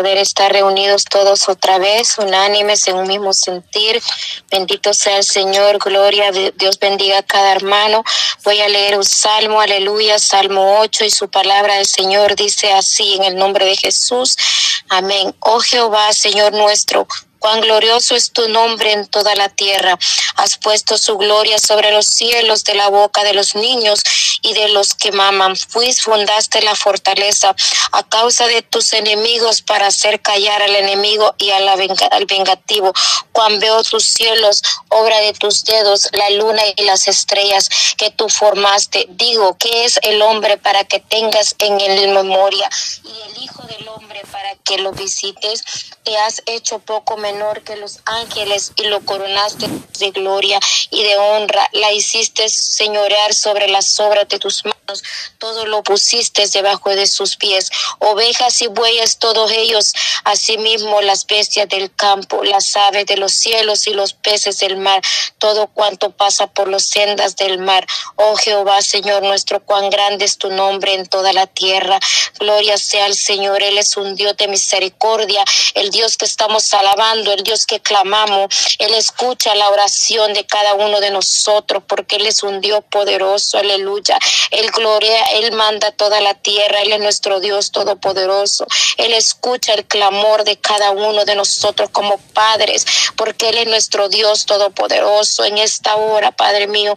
poder estar reunidos todos otra vez, unánimes en un mismo sentir. Bendito sea el Señor, gloria, Dios bendiga a cada hermano. Voy a leer un salmo, aleluya, salmo 8 y su palabra del Señor dice así en el nombre de Jesús. Amén. Oh Jehová, Señor nuestro, Cuán glorioso es tu nombre en toda la tierra. Has puesto su gloria sobre los cielos de la boca de los niños y de los que maman. Fuis fundaste la fortaleza a causa de tus enemigos para hacer callar al enemigo y al vengativo. Cuán veo tus cielos, obra de tus dedos, la luna y las estrellas que tú formaste. Digo, ¿qué es el hombre para que tengas en él memoria? Y el Hijo del Hombre para que lo visites. Te has hecho poco menor que los ángeles y lo coronaste de gloria y de honra. La hiciste señorear sobre las obras de tus manos. Todo lo pusiste debajo de sus pies. Ovejas y bueyes, todos ellos. Asimismo las bestias del campo, las aves de los cielos y los peces del mar. Todo cuanto pasa por las sendas del mar. Oh Jehová, Señor nuestro, cuán grande es tu nombre en toda la tierra. Gloria sea al Señor. Él es un Dios de misericordia. El Dios que estamos alabando el Dios que clamamos. Él escucha la oración de cada uno de nosotros porque Él es un Dios poderoso, aleluya. Él gloria, Él manda toda la tierra, Él es nuestro Dios todopoderoso. Él escucha el clamor de cada uno de nosotros como padres porque Él es nuestro Dios todopoderoso. En esta hora, Padre mío,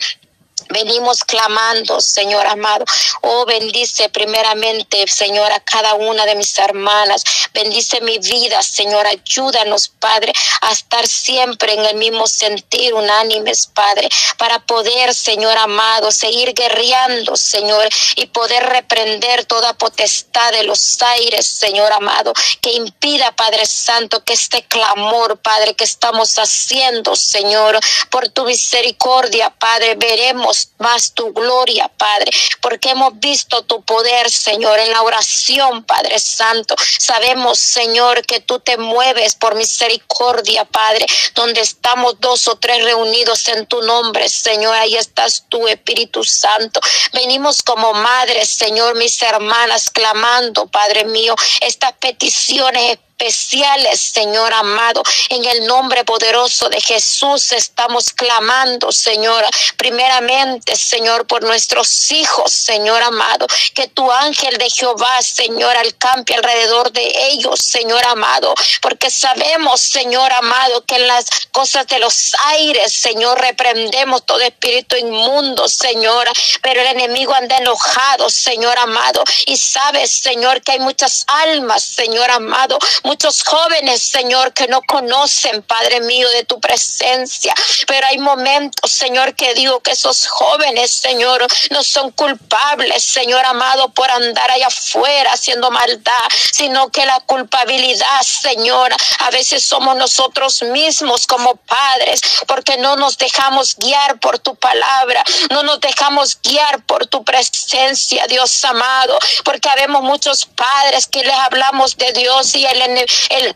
Venimos clamando, Señor amado. Oh, bendice primeramente, Señor, a cada una de mis hermanas. Bendice mi vida, Señor. Ayúdanos, Padre, a estar siempre en el mismo sentir, unánimes, Padre, para poder, Señor amado, seguir guerreando, Señor, y poder reprender toda potestad de los aires, Señor amado, que impida, Padre Santo, que este clamor, Padre, que estamos haciendo, Señor, por tu misericordia, Padre, veremos más tu gloria, Padre, porque hemos visto tu poder, Señor, en la oración, Padre Santo. Sabemos, Señor, que tú te mueves por misericordia, Padre, donde estamos dos o tres reunidos en tu nombre, Señor, ahí estás tú, Espíritu Santo. Venimos como madres, Señor, mis hermanas, clamando, Padre mío, estas peticiones especiales, Señor amado. En el nombre poderoso de Jesús estamos clamando, Señor, primeramente, Señor, por nuestros hijos, Señor amado. Que tu ángel de Jehová, Señor, alcampe alrededor de ellos, Señor amado. Porque sabemos, Señor amado, que en las cosas de los aires, Señor, reprendemos todo espíritu inmundo, Señor. Pero el enemigo anda enojado, Señor amado. Y sabes, Señor, que hay muchas almas, Señor amado, muchos jóvenes, Señor, que no conocen, Padre mío, de tu presencia. Pero hay momentos, Señor, que digo que esos jóvenes, Señor, no son culpables, Señor amado, por andar allá afuera haciendo maldad, sino que la culpabilidad, Señor, a veces somos nosotros mismos como padres, porque no nos dejamos guiar por tu palabra, no nos dejamos guiar por tu presencia, Dios amado, porque habemos muchos padres que les hablamos de Dios y el el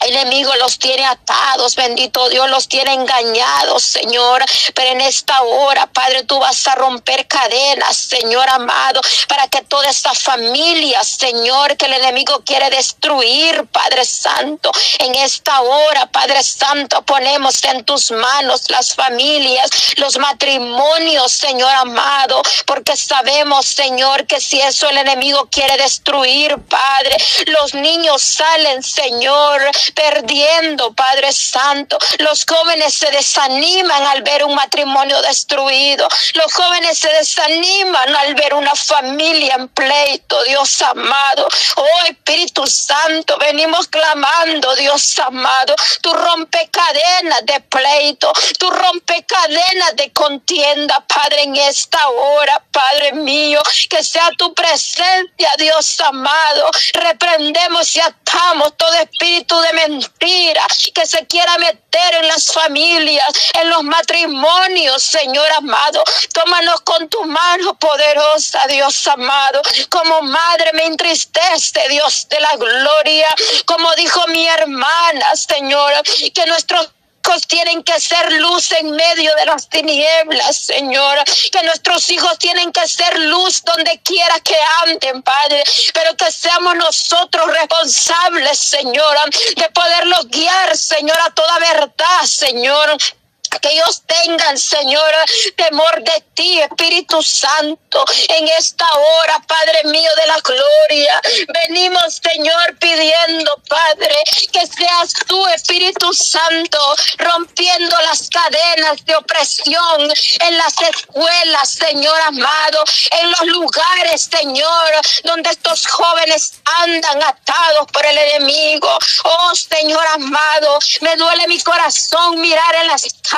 el enemigo los tiene atados, bendito Dios, los tiene engañados, Señor. Pero en esta hora, Padre, tú vas a romper cadenas, Señor amado, para que toda esta familia, Señor, que el enemigo quiere destruir, Padre Santo, en esta hora, Padre Santo, ponemos en tus manos las familias, los matrimonios, Señor amado, porque sabemos, Señor, que si eso el enemigo quiere destruir, Padre, los niños salen, Señor, perdiendo, Padre Santo. Los jóvenes se desaniman al ver un matrimonio destruido. Los jóvenes se desaniman al ver una familia en pleito, Dios amado. Oh Espíritu Santo, venimos clamando, Dios amado. Tú rompe cadenas de pleito, tú rompe cadenas de contienda, Padre, en esta hora, Padre mío, que sea tu presencia, Dios amado. Reprendemos y atamos todo espíritu de mentira que se quiera meter en las familias, en los matrimonios, Señor amado. Tómanos con tu mano poderosa, Dios amado. Como madre me entristece, Dios de la gloria. Como dijo mi hermana, Señor, que nuestros hijos tienen que ser luz en medio de las tinieblas, Señor. Que nuestros hijos tienen que ser luz donde quiera que anden, Padre. Pero que seamos nosotros responsables, Señor, de poderlos guiar, Señor, a toda verdad, Señor que ellos tengan, Señor, temor de ti, Espíritu Santo, en esta hora, Padre mío de la gloria. Venimos, Señor, pidiendo, Padre, que seas tú, Espíritu Santo, rompiendo las cadenas de opresión en las escuelas, Señor amado, en los lugares, Señor, donde estos jóvenes andan atados por el enemigo. Oh, Señor amado, me duele mi corazón mirar en las calles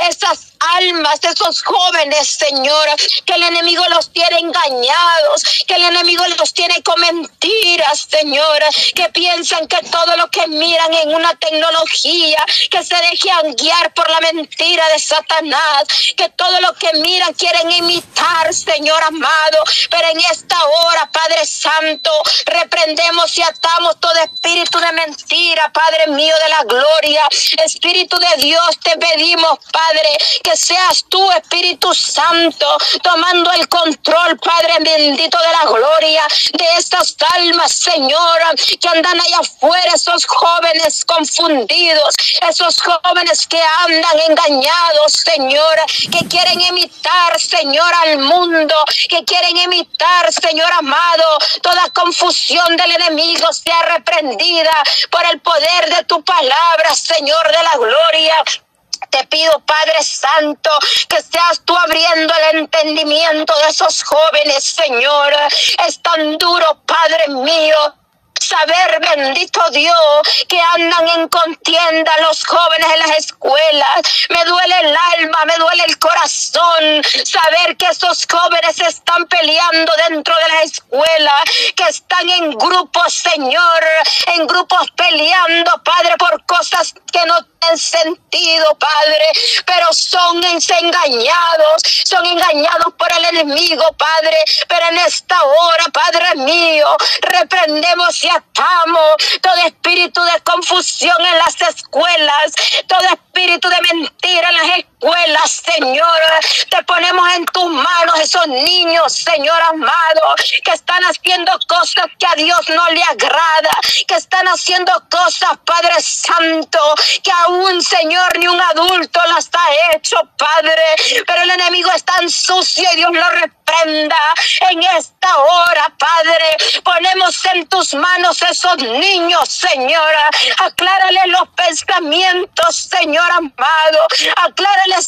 esas almas, esos jóvenes, Señor, que el enemigo los tiene engañados, que el enemigo los tiene con mentiras, Señor, que piensan que todo lo que miran en una tecnología, que se dejan guiar por la mentira de Satanás, que todo lo que miran quieren imitar, Señor amado, pero en esta hora, Padre Santo, reprendemos y atamos todo espíritu de mentira, Padre mío de la gloria, Espíritu de Dios, te pedimos, Padre, que seas tú, Espíritu Santo, tomando el control, Padre bendito de la gloria, de estas almas, Señor, que andan allá afuera, esos jóvenes confundidos, esos jóvenes que andan engañados, Señor, que quieren imitar, Señor, al mundo, que quieren imitar, Señor amado, toda confusión del enemigo sea reprendida por el poder de tu palabra, Señor de la gloria. Te pido, Padre Santo, que seas tú abriendo el entendimiento de esos jóvenes, Señor. Es tan duro, Padre mío saber, bendito Dios, que andan en contienda los jóvenes en las escuelas. Me duele el alma, me duele el corazón saber que esos jóvenes están peleando dentro de la escuela, que están en grupos, Señor, en grupos peleando, Padre, por cosas que no tienen sentido, Padre, pero son engañados, son engañados por el enemigo, Padre, pero en esta hora, Padre mío, reprendemos todo espíritu de confusión en las escuelas, todo espíritu de mentira en las escuelas, Señor. Te ponemos en tus manos esos niños, Señor amado, que están haciendo cosas que a Dios no le agrada, que están haciendo cosas, Padre Santo, que aún, Señor, ni un adulto las ha hecho, Padre. Pero el enemigo es tan sucio y Dios lo reprenda en esta hora, Padre. Ponemos en tus manos esos niños, Señora. Aclárale los pensamientos, Señor amado.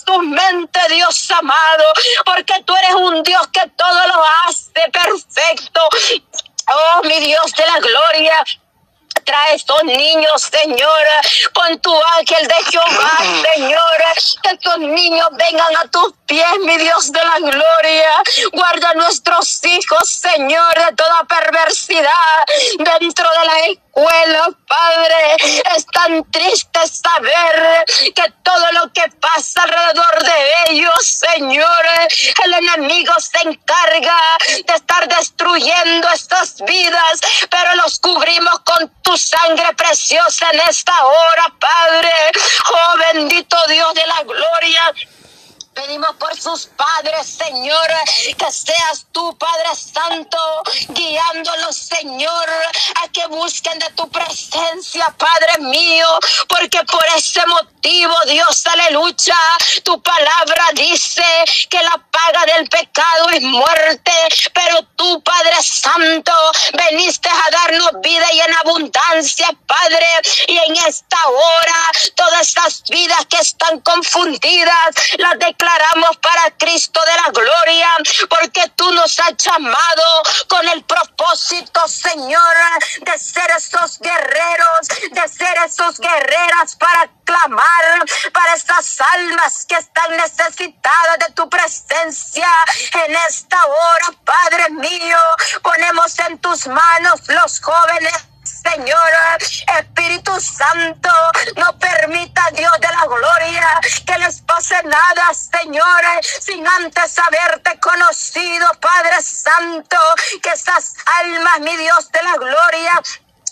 Tu mente, Dios amado. Porque tú eres un Dios que todo lo hace perfecto. Oh, mi Dios de la gloria trae estos niños, Señora. Pon tu ángel de Jehová, Señora. Que estos niños vengan a tus pies, mi Dios de la gloria. Guarda a nuestros hijos, Señor, de toda perversidad dentro de la escuela, Padre. Es tan triste saber que todo lo que pasa alrededor de ellos, Señor, el enemigo se encarga de estar destruyendo estas vidas, pero los cubrimos con tu sangre preciosa en esta hora, Padre. Oh bendito Dios de la gloria. Por sus padres, Señor, que seas tú, Padre Santo, guiándolos, Señor, a que busquen de tu presencia, Padre mío, porque por ese motivo, Dios, aleluya, tu palabra dice que la paga del pecado es muerte, pero tú, Padre Santo, veniste a darnos vida y en abundancia, Padre, y en esta hora, todas estas vidas que están confundidas, las declaramos para Cristo de la gloria, porque tú nos has llamado con el propósito, Señor, de ser esos guerreros, de ser esos guerreras para clamar para estas almas que están necesitadas de tu presencia en esta hora, Padre mío. Ponemos en tus manos los jóvenes Señor, Espíritu Santo, no permita, Dios de la gloria, que les pase nada, Señor, sin antes haberte conocido, Padre Santo, que esas almas, mi Dios de la gloria,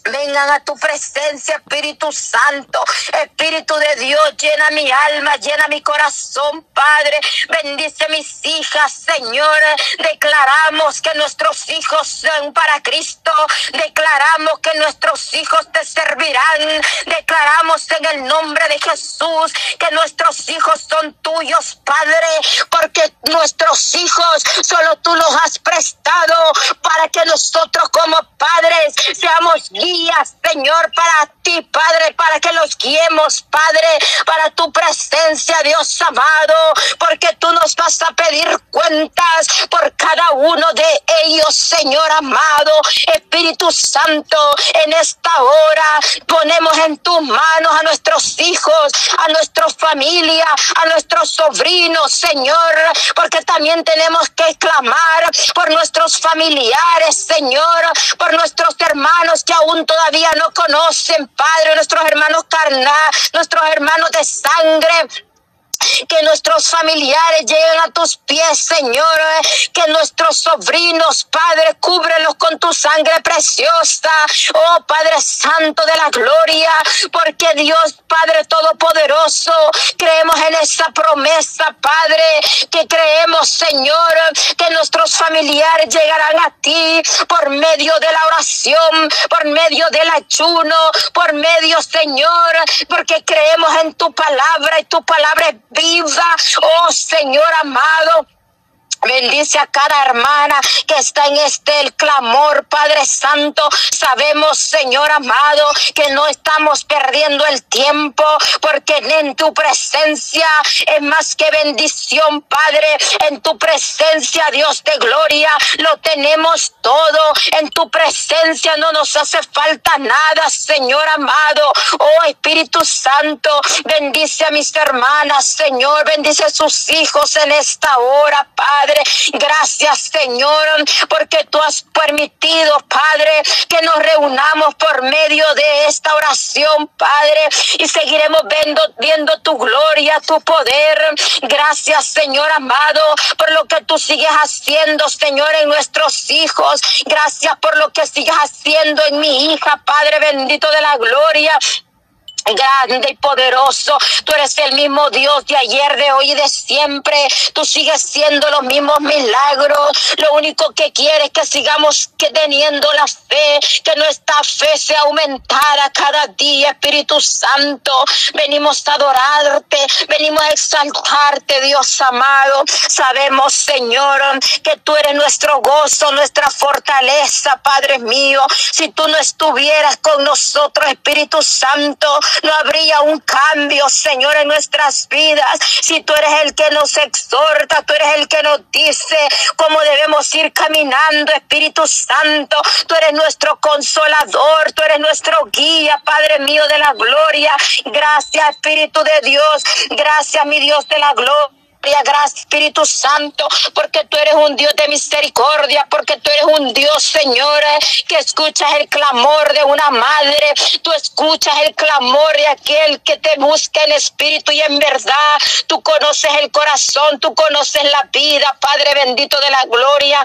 Vengan a tu presencia, Espíritu Santo. Espíritu de Dios, llena mi alma, llena mi corazón, Padre. Bendice mis hijas, Señor. Declaramos que nuestros hijos son para Cristo. Declaramos que nuestros hijos te servirán. Declaramos en el nombre de Jesús que nuestros hijos son tuyos, Padre. Porque nuestros hijos solo tú los has prestado para que nosotros como padres seamos guías Señor, para ti, Padre, para que los guiemos, Padre, para tu presencia, Dios amado, porque tú nos vas a pedir cuentas por cada uno de ellos, Señor amado, Espíritu Santo, en esta hora ponemos en tus manos a nuestros hijos, a nuestra familia, a nuestros sobrinos, Señor, porque también tenemos que clamar por nuestros familiares, Señor, por nuestros hermanos que aún todavía no conocen, Padre, nuestros hermanos carnal, nuestros hermanos de sangre que nuestros familiares lleguen a tus pies, Señor, que nuestros sobrinos, Padre, cúbrelos con tu sangre preciosa, oh Padre Santo de la gloria, porque Dios, Padre Todopoderoso, creemos en esa promesa, Padre, que creemos, Señor, que nuestros familiares llegarán a ti por medio de la oración, por medio del ayuno, por medio, Señor, porque creemos en tu palabra y tu palabra es viva, oh Señor amado. Bendice a cada hermana que está en este el clamor, Padre Santo. Sabemos, Señor amado, que no estamos perdiendo el tiempo porque en tu presencia es más que bendición, Padre. En tu presencia, Dios de gloria, lo tenemos todo. En tu presencia no nos hace falta nada, Señor amado. Oh Espíritu Santo, bendice a mis hermanas, Señor. Bendice a sus hijos en esta hora, Padre. Gracias, Señor, porque tú has permitido, Padre, que nos reunamos por medio de esta oración, Padre, y seguiremos viendo, viendo tu gloria, tu poder. Gracias, Señor amado, por lo que tú sigues haciendo, Señor, en hijos. Gracias por lo que sigues haciendo en mi hija, Padre bendito de la gloria grande y poderoso. Tú eres el mismo Dios de ayer, de hoy y de siempre. Tú sigues siendo los mismos milagros. Lo único que quieres es que sigamos teniendo la fe, que nuestra fe sea aumentada cada día, Espíritu Santo. Venimos a adorarte, venimos a exaltarte, Dios amado. Sabemos, Señor, que tú eres nuestro gozo, nuestra fortaleza, Padre mío. Si tú no estuvieras con nosotros, Espíritu Santo, no habría un cambio, Señor, en nuestras vidas. Si tú eres el que nos exhorta, tú eres el que nos dice cómo debemos ir caminando, Espíritu Santo. Tú eres nuestro consolador, tú eres nuestro guía, Padre mío de la gloria. Gracias, Espíritu de Dios. Gracias, mi Dios de la gloria gracias Espíritu Santo, porque tú eres un Dios de misericordia, porque tú eres un Dios, Señor, que escuchas el clamor de una madre, tú escuchas el clamor de aquel que te busca en espíritu y en verdad, tú conoces el corazón, tú conoces la vida, Padre bendito de la gloria,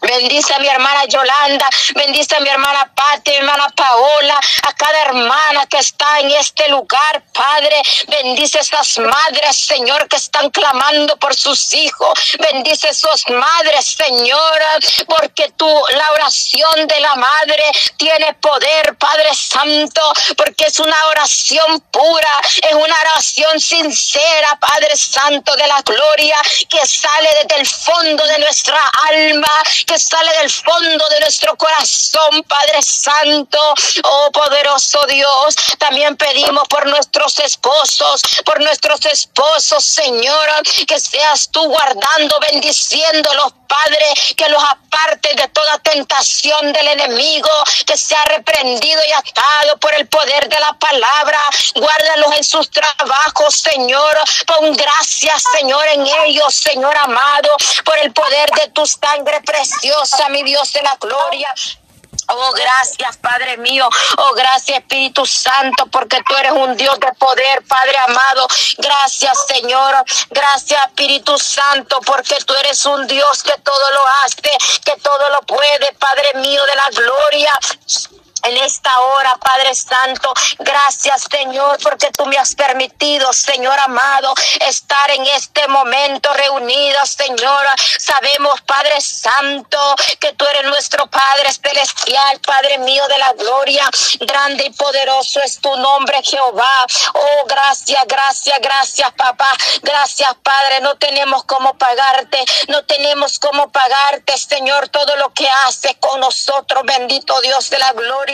Bendice a mi hermana Yolanda, bendice a mi hermana Pati, mi hermana Paola, a cada hermana que está en este lugar, Padre. Bendice a estas madres, Señor, que están clamando por sus hijos. Bendice a esas madres, Señor, porque tú, la oración de la madre tiene poder, Padre Santo, porque es una oración pura, es una oración sincera, Padre Santo de la gloria, que sale desde el fondo de nuestra alma que sale del fondo de nuestro corazón, Padre Santo, oh poderoso Dios. También pedimos por nuestros esposos, por nuestros esposos, Señor, que seas tú guardando, bendiciéndolos, Padre, que los aparte de toda tentación del enemigo, que sea reprendido y atado por el poder de la palabra. Guárdalos en sus trabajos, Señor. Pon gracias, Señor, en ellos, Señor amado, por el poder de tu sangre preciosa preciosa, mi Dios de la gloria. Oh, gracias, Padre mío. Oh, gracias, Espíritu Santo, porque tú eres un Dios de poder, Padre amado. Gracias, Señor. Gracias, Espíritu Santo, porque tú eres un Dios que todo lo hace, que todo lo puede, Padre mío de la gloria. En esta hora, Padre Santo. Gracias, Señor, porque tú me has permitido, Señor amado, estar en este momento reunidos, Señor. Sabemos, Padre Santo, que tú eres nuestro Padre celestial, Padre mío de la gloria. Grande y poderoso es tu nombre, Jehová. Oh, gracias, gracias, gracias, papá. Gracias, Padre. No tenemos cómo pagarte. No tenemos cómo pagarte, Señor, todo lo que haces con nosotros. Bendito Dios de la gloria.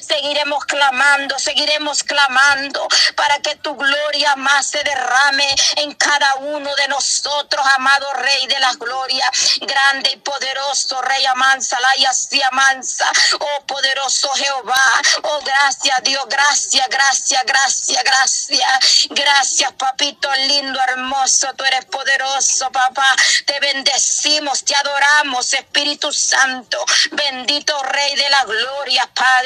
Seguiremos clamando, seguiremos clamando para que tu gloria más se derrame en cada uno de nosotros, amado Rey de la gloria, grande y poderoso Rey Amansa, y Amansa, oh poderoso Jehová, oh gracias Dios, gracias, gracias, gracias, gracias, gracias papito lindo, hermoso, tú eres poderoso, papá, te bendecimos, te adoramos, Espíritu Santo, bendito Rey de la gloria, Padre.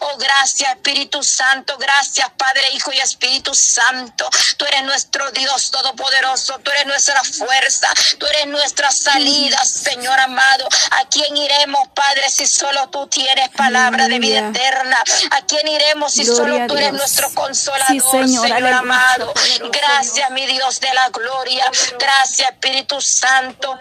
Oh, gracias Espíritu Santo, gracias Padre, Hijo y Espíritu Santo. Tú eres nuestro Dios todopoderoso, tú eres nuestra fuerza, tú eres nuestra salida, Señor amado. ¿A quién iremos, Padre, si solo tú tienes palabra de vida eterna? ¿A quién iremos si solo tú eres nuestro consolador, Señor amado? Gracias, mi Dios de la gloria. Gracias, Espíritu Santo.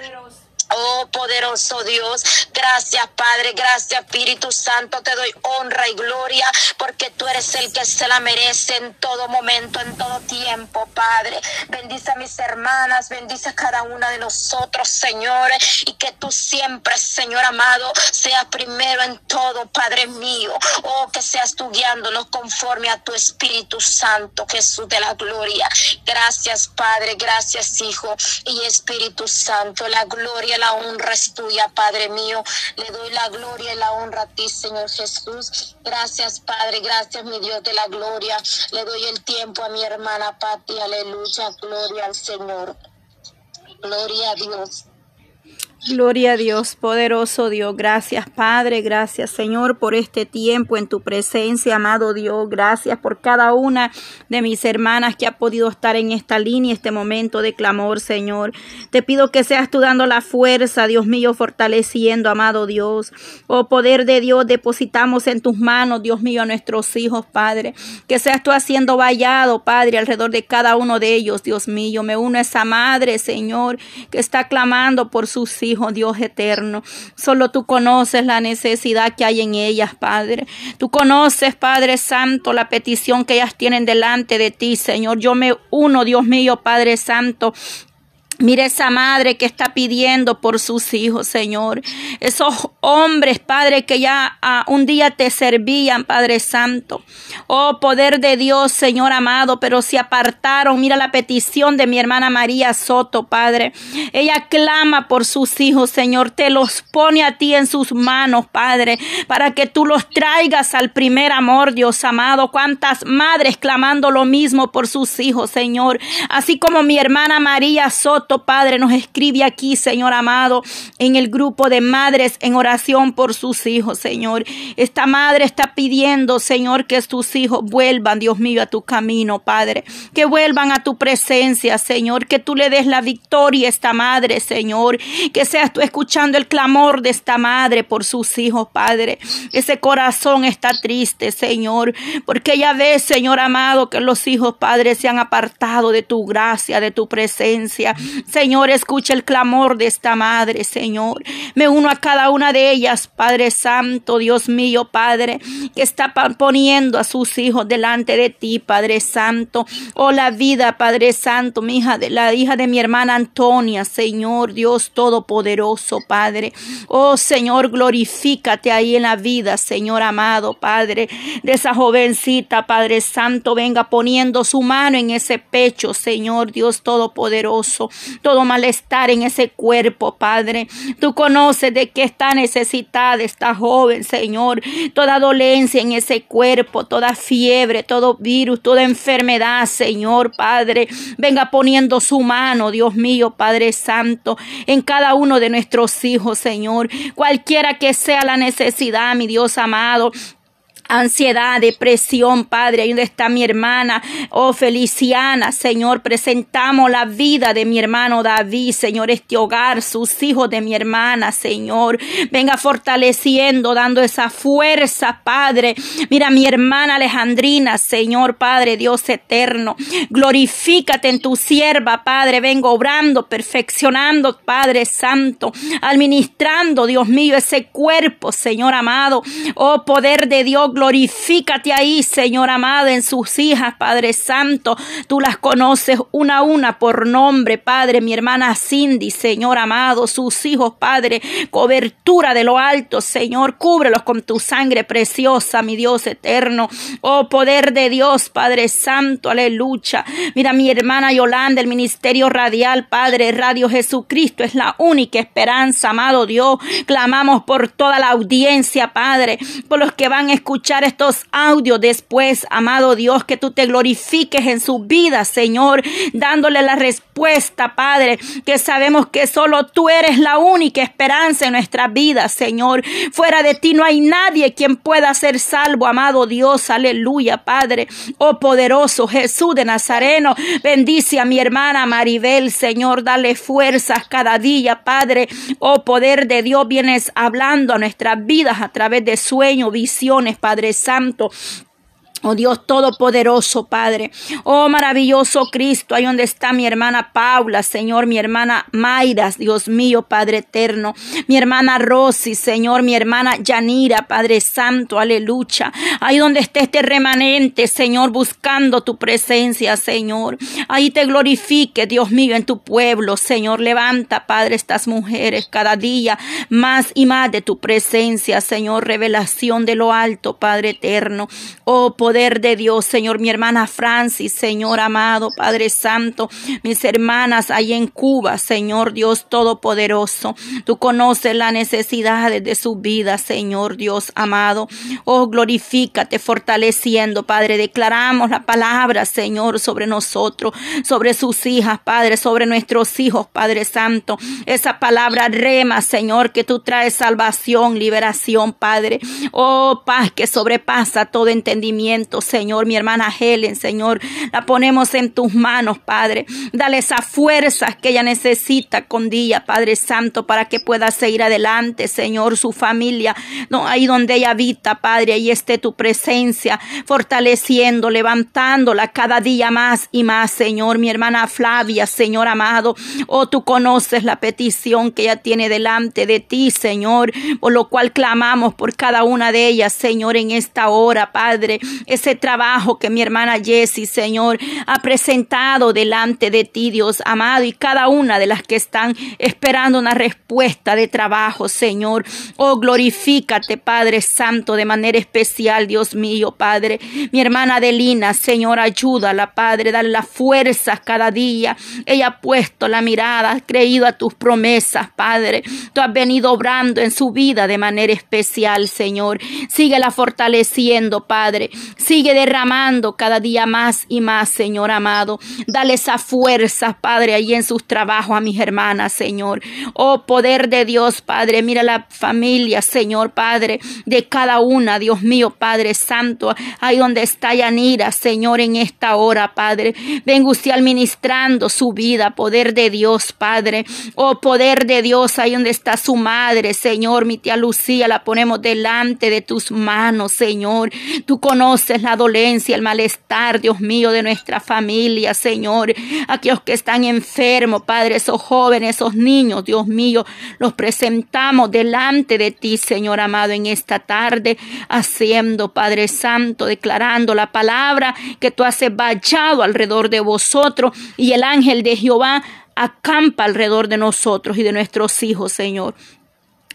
Oh poderoso Dios, gracias Padre, gracias Espíritu Santo, te doy honra y gloria porque tú eres el que se la merece en todo momento, en todo tiempo, Padre. Bendice a mis hermanas, bendice a cada una de nosotros, Señor, y que tú siempre, Señor amado, seas primero en todo, Padre mío. Oh, que seas tú guiándonos conforme a tu Espíritu Santo, Jesús de la gloria. Gracias, Padre, gracias, Hijo y Espíritu Santo, la gloria la honra es tuya, Padre mío. Le doy la gloria y la honra a ti, Señor Jesús. Gracias, Padre. Gracias, mi Dios de la gloria. Le doy el tiempo a mi hermana Pati. Aleluya. Gloria al Señor. Gloria a Dios. Gloria a Dios, poderoso Dios. Gracias, Padre. Gracias, Señor, por este tiempo en tu presencia, amado Dios. Gracias por cada una de mis hermanas que ha podido estar en esta línea, este momento de clamor, Señor. Te pido que seas tú dando la fuerza, Dios mío, fortaleciendo, amado Dios. Oh, poder de Dios, depositamos en tus manos, Dios mío, a nuestros hijos, Padre. Que seas tú haciendo vallado, Padre, alrededor de cada uno de ellos, Dios mío. Me uno a esa madre, Señor, que está clamando por sus hijos. Hijo Dios eterno. Solo tú conoces la necesidad que hay en ellas, Padre. Tú conoces, Padre Santo, la petición que ellas tienen delante de ti, Señor. Yo me uno, Dios mío, Padre Santo, Mira esa madre que está pidiendo por sus hijos, Señor. Esos hombres, Padre, que ya ah, un día te servían, Padre Santo. Oh, poder de Dios, Señor amado, pero se apartaron. Mira la petición de mi hermana María Soto, Padre. Ella clama por sus hijos, Señor. Te los pone a ti en sus manos, Padre, para que tú los traigas al primer amor, Dios amado. Cuántas madres clamando lo mismo por sus hijos, Señor. Así como mi hermana María Soto Padre, nos escribe aquí, Señor amado, en el grupo de madres en oración por sus hijos, Señor. Esta madre está pidiendo, Señor, que sus hijos vuelvan, Dios mío, a tu camino, Padre. Que vuelvan a tu presencia, Señor. Que tú le des la victoria a esta madre, Señor. Que seas tú escuchando el clamor de esta madre por sus hijos, Padre. Ese corazón está triste, Señor. Porque ella ve, Señor amado, que los hijos, Padre, se han apartado de tu gracia, de tu presencia. Señor, escucha el clamor de esta madre, Señor. Me uno a cada una de ellas, Padre Santo, Dios mío, Padre, que está poniendo a sus hijos delante de ti, Padre Santo. Oh, la vida, Padre Santo, mi hija, de la hija de mi hermana Antonia, Señor, Dios Todopoderoso, Padre. Oh, Señor, glorifícate ahí en la vida, Señor amado, Padre, de esa jovencita, Padre Santo, venga poniendo su mano en ese pecho, Señor, Dios Todopoderoso todo malestar en ese cuerpo, Padre. Tú conoces de qué está necesitada esta joven, Señor. Toda dolencia en ese cuerpo, toda fiebre, todo virus, toda enfermedad, Señor, Padre. Venga poniendo su mano, Dios mío, Padre Santo, en cada uno de nuestros hijos, Señor. Cualquiera que sea la necesidad, mi Dios amado. Ansiedad, depresión, Padre. Ahí donde está mi hermana, oh Feliciana, Señor, presentamos la vida de mi hermano David, Señor, este hogar, sus hijos de mi hermana, Señor. Venga fortaleciendo, dando esa fuerza, Padre. Mira mi hermana Alejandrina, Señor, Padre, Dios eterno. Glorifícate en tu sierva, Padre. Vengo obrando, perfeccionando, Padre Santo, administrando, Dios mío, ese cuerpo, Señor amado. Oh poder de Dios, Glorifícate ahí, Señor amado, en sus hijas, Padre Santo. Tú las conoces una a una por nombre, Padre. Mi hermana Cindy, Señor amado, sus hijos, Padre. Cobertura de lo alto, Señor. Cúbrelos con tu sangre preciosa, mi Dios eterno. Oh, poder de Dios, Padre Santo, aleluya. Mira, mi hermana Yolanda, el ministerio radial, Padre, Radio Jesucristo es la única esperanza, amado Dios. Clamamos por toda la audiencia, Padre, por los que van a escuchar estos audios después, amado Dios, que tú te glorifiques en su vida, Señor, dándole la respuesta, Padre, que sabemos que solo tú eres la única esperanza en nuestra vida, Señor. Fuera de ti no hay nadie quien pueda ser salvo, amado Dios, aleluya, Padre. Oh poderoso Jesús de Nazareno, bendice a mi hermana Maribel, Señor, dale fuerzas cada día, Padre. Oh poder de Dios, vienes hablando a nuestras vidas a través de sueños, visiones, Padre. Padre Santo. Oh Dios Todopoderoso, Padre. Oh maravilloso Cristo, ahí donde está mi hermana Paula, Señor, mi hermana Mayra, Dios mío, Padre eterno. Mi hermana Rosy, Señor, mi hermana Yanira, Padre Santo, aleluya. Ahí donde está este remanente, Señor, buscando tu presencia, Señor. Ahí te glorifique, Dios mío, en tu pueblo, Señor. Levanta, Padre, estas mujeres cada día más y más de tu presencia, Señor. Revelación de lo alto, Padre eterno. Oh, de Dios, Señor, mi hermana Francis, Señor amado, Padre Santo, mis hermanas ahí en Cuba, Señor Dios Todopoderoso. Tú conoces las necesidades de su vida, Señor Dios amado. Oh, glorifícate fortaleciendo, Padre. Declaramos la palabra, Señor, sobre nosotros, sobre sus hijas, Padre, sobre nuestros hijos, Padre Santo. Esa palabra rema, Señor, que tú traes salvación, liberación, Padre. Oh, paz que sobrepasa todo entendimiento Señor. Mi hermana Helen, Señor, la ponemos en tus manos, Padre. Dale esa fuerza que ella necesita con día, Padre Santo, para que pueda seguir adelante, Señor, su familia, no, ahí donde ella habita, Padre, ahí esté tu presencia, fortaleciendo, levantándola cada día más y más, Señor. Mi hermana Flavia, Señor amado, oh, tú conoces la petición que ella tiene delante de ti, Señor, por lo cual clamamos por cada una de ellas, Señor, en esta hora, Padre ese trabajo que mi hermana Jessie, Señor, ha presentado delante de ti, Dios amado, y cada una de las que están esperando una respuesta de trabajo, Señor. Oh, glorifícate, Padre Santo, de manera especial, Dios mío, Padre. Mi hermana Adelina, Señor, ayúdala, Padre, dale las fuerzas cada día. Ella ha puesto la mirada, ha creído a tus promesas, Padre. Tú has venido obrando en su vida de manera especial, Señor. Síguela fortaleciendo, Padre. Sigue derramando cada día más y más, Señor amado. Dale esa fuerza, Padre, ahí en sus trabajos a mis hermanas, Señor. Oh, poder de Dios, Padre. Mira la familia, Señor, Padre, de cada una, Dios mío, Padre Santo. Ahí donde está Yanira, Señor, en esta hora, Padre. Venga usted administrando su vida, poder de Dios, Padre. Oh, poder de Dios, ahí donde está su madre, Señor. Mi tía Lucía, la ponemos delante de tus manos, Señor. Tú conoces es la dolencia, el malestar, Dios mío, de nuestra familia, Señor. Aquellos que están enfermos, Padre, esos jóvenes, esos niños, Dios mío, los presentamos delante de ti, Señor amado, en esta tarde, haciendo, Padre Santo, declarando la palabra que tú has vallado alrededor de vosotros y el ángel de Jehová acampa alrededor de nosotros y de nuestros hijos, Señor.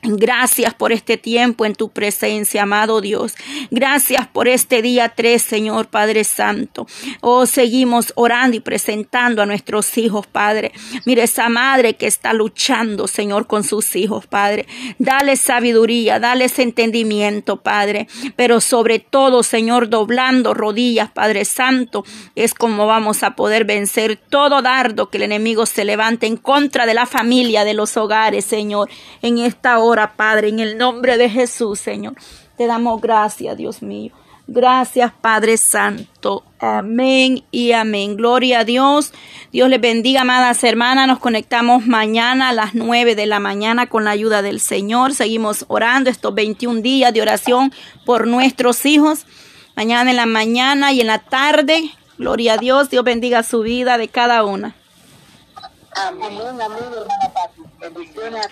Gracias por este tiempo en tu presencia, amado Dios. Gracias por este día 3, Señor Padre Santo. Oh, seguimos orando y presentando a nuestros hijos, Padre. Mire esa madre que está luchando, Señor, con sus hijos, Padre. Dale sabiduría, dale entendimiento, Padre. Pero sobre todo, Señor, doblando rodillas, Padre Santo, es como vamos a poder vencer todo dardo que el enemigo se levante en contra de la familia, de los hogares, Señor, en esta hora Padre, en el nombre de Jesús, Señor. Te damos gracias, Dios mío. Gracias, Padre Santo. Amén y amén. Gloria a Dios. Dios les bendiga, amadas hermanas. Nos conectamos mañana a las 9 de la mañana con la ayuda del Señor. Seguimos orando estos 21 días de oración por nuestros hijos. Mañana en la mañana y en la tarde. Gloria a Dios. Dios bendiga su vida de cada una. Amén, amén, hermana Bendiciones